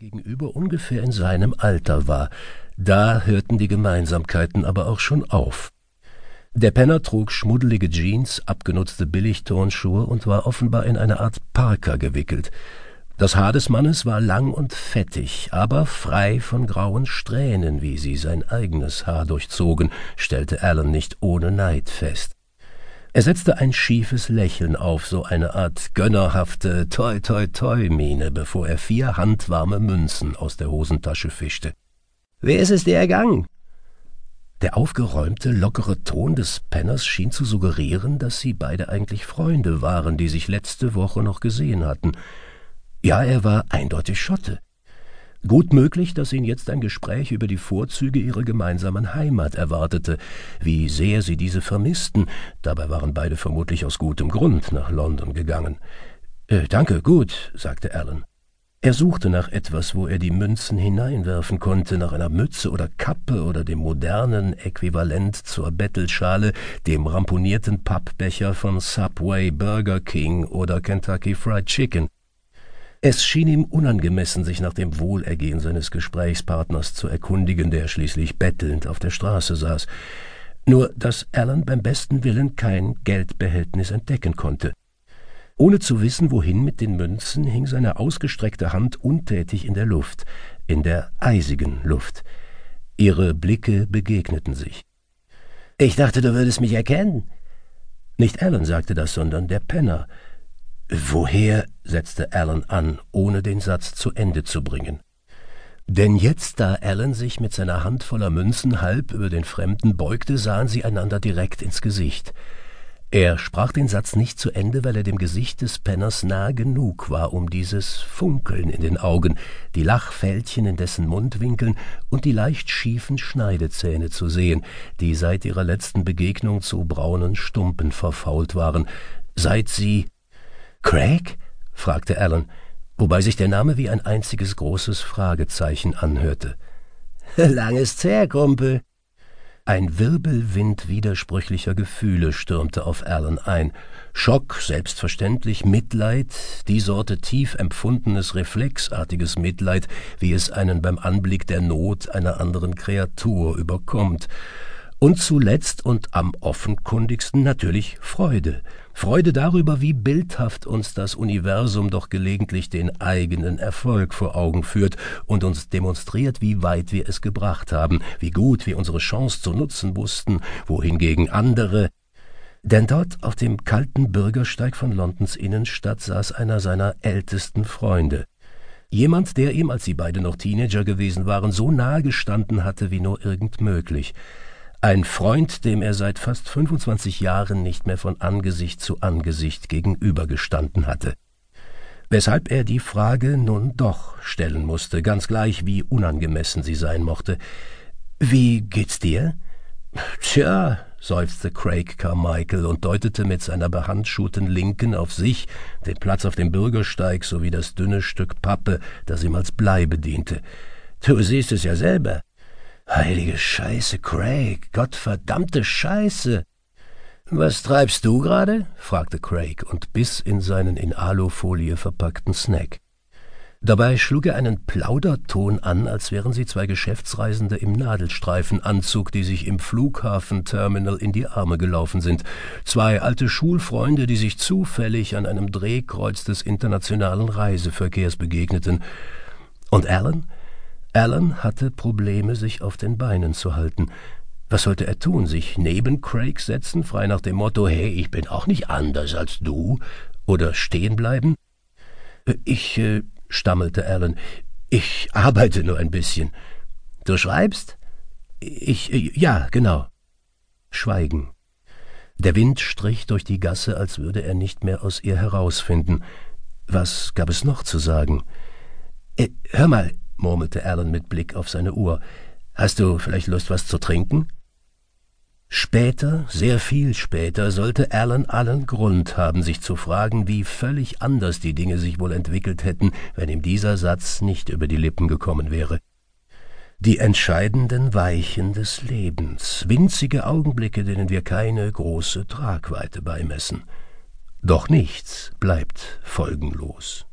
gegenüber ungefähr in seinem Alter war. Da hörten die Gemeinsamkeiten aber auch schon auf. Der Penner trug schmuddelige Jeans, abgenutzte Billigturnschuhe und war offenbar in eine Art Parker gewickelt. Das Haar des Mannes war lang und fettig, aber frei von grauen Strähnen, wie sie sein eigenes Haar durchzogen, stellte Alan nicht ohne Neid fest. Er setzte ein schiefes Lächeln auf, so eine Art gönnerhafte Toi-Toi-Toi-Miene, bevor er vier handwarme Münzen aus der Hosentasche fischte. Wer ist es dir ergangen? Der aufgeräumte, lockere Ton des Penners schien zu suggerieren, dass sie beide eigentlich Freunde waren, die sich letzte Woche noch gesehen hatten. Ja, er war eindeutig Schotte. Gut möglich, dass ihn jetzt ein Gespräch über die Vorzüge ihrer gemeinsamen Heimat erwartete, wie sehr sie diese vermissten, dabei waren beide vermutlich aus gutem Grund nach London gegangen. Äh, danke, gut, sagte Alan. Er suchte nach etwas, wo er die Münzen hineinwerfen konnte, nach einer Mütze oder Kappe oder dem modernen Äquivalent zur Bettelschale, dem ramponierten Pappbecher von Subway, Burger King oder Kentucky Fried Chicken. Es schien ihm unangemessen, sich nach dem Wohlergehen seines Gesprächspartners zu erkundigen, der schließlich bettelnd auf der Straße saß. Nur dass Alan beim besten Willen kein Geldbehältnis entdecken konnte. Ohne zu wissen, wohin mit den Münzen, hing seine ausgestreckte Hand untätig in der Luft, in der eisigen Luft. Ihre Blicke begegneten sich. Ich dachte, du würdest mich erkennen. Nicht Alan sagte das, sondern der Penner, Woher? setzte Alan an, ohne den Satz zu Ende zu bringen. Denn jetzt, da Alan sich mit seiner Hand voller Münzen halb über den Fremden beugte, sahen sie einander direkt ins Gesicht. Er sprach den Satz nicht zu Ende, weil er dem Gesicht des Penners nah genug war, um dieses Funkeln in den Augen, die Lachfältchen in dessen Mundwinkeln und die leicht schiefen Schneidezähne zu sehen, die seit ihrer letzten Begegnung zu braunen Stumpen verfault waren, seit sie Craig? fragte Alan, wobei sich der Name wie ein einziges großes Fragezeichen anhörte. Lang ist's her, Kumpel. Ein Wirbelwind widersprüchlicher Gefühle stürmte auf Alan ein. Schock, selbstverständlich, Mitleid, die Sorte tief empfundenes, reflexartiges Mitleid, wie es einen beim Anblick der Not einer anderen Kreatur überkommt. Und zuletzt und am offenkundigsten natürlich Freude. Freude darüber, wie bildhaft uns das Universum doch gelegentlich den eigenen Erfolg vor Augen führt und uns demonstriert, wie weit wir es gebracht haben, wie gut wir unsere Chance zu nutzen wussten, wohingegen andere denn dort auf dem kalten Bürgersteig von Londons Innenstadt saß einer seiner ältesten Freunde. Jemand, der ihm, als sie beide noch Teenager gewesen waren, so nahe gestanden hatte wie nur irgend möglich. Ein Freund, dem er seit fast 25 Jahren nicht mehr von Angesicht zu Angesicht gegenübergestanden hatte. Weshalb er die Frage nun doch stellen musste, ganz gleich wie unangemessen sie sein mochte. Wie geht's dir? Tja, seufzte Craig Carmichael und deutete mit seiner behandschuhten Linken auf sich, den Platz auf dem Bürgersteig sowie das dünne Stück Pappe, das ihm als Blei bediente. Du siehst es ja selber. Heilige Scheiße, Craig, Gottverdammte Scheiße. Was treibst du gerade? fragte Craig und biss in seinen in Alufolie verpackten Snack. Dabei schlug er einen Plauderton an, als wären sie zwei Geschäftsreisende im Nadelstreifenanzug, die sich im Flughafenterminal in die Arme gelaufen sind. Zwei alte Schulfreunde, die sich zufällig an einem Drehkreuz des internationalen Reiseverkehrs begegneten. Und Alan? Alan hatte Probleme, sich auf den Beinen zu halten. Was sollte er tun? Sich neben Craig setzen, frei nach dem Motto, hey, ich bin auch nicht anders als du? Oder stehen bleiben? Äh, ich, äh, stammelte Alan, ich arbeite nur ein bisschen. Du schreibst? Ich, äh, ja, genau. Schweigen. Der Wind strich durch die Gasse, als würde er nicht mehr aus ihr herausfinden. Was gab es noch zu sagen? Äh, hör mal, murmelte Alan mit Blick auf seine Uhr. Hast du vielleicht Lust, was zu trinken? Später, sehr viel später, sollte Alan allen Grund haben, sich zu fragen, wie völlig anders die Dinge sich wohl entwickelt hätten, wenn ihm dieser Satz nicht über die Lippen gekommen wäre. Die entscheidenden Weichen des Lebens, winzige Augenblicke, denen wir keine große Tragweite beimessen. Doch nichts bleibt folgenlos.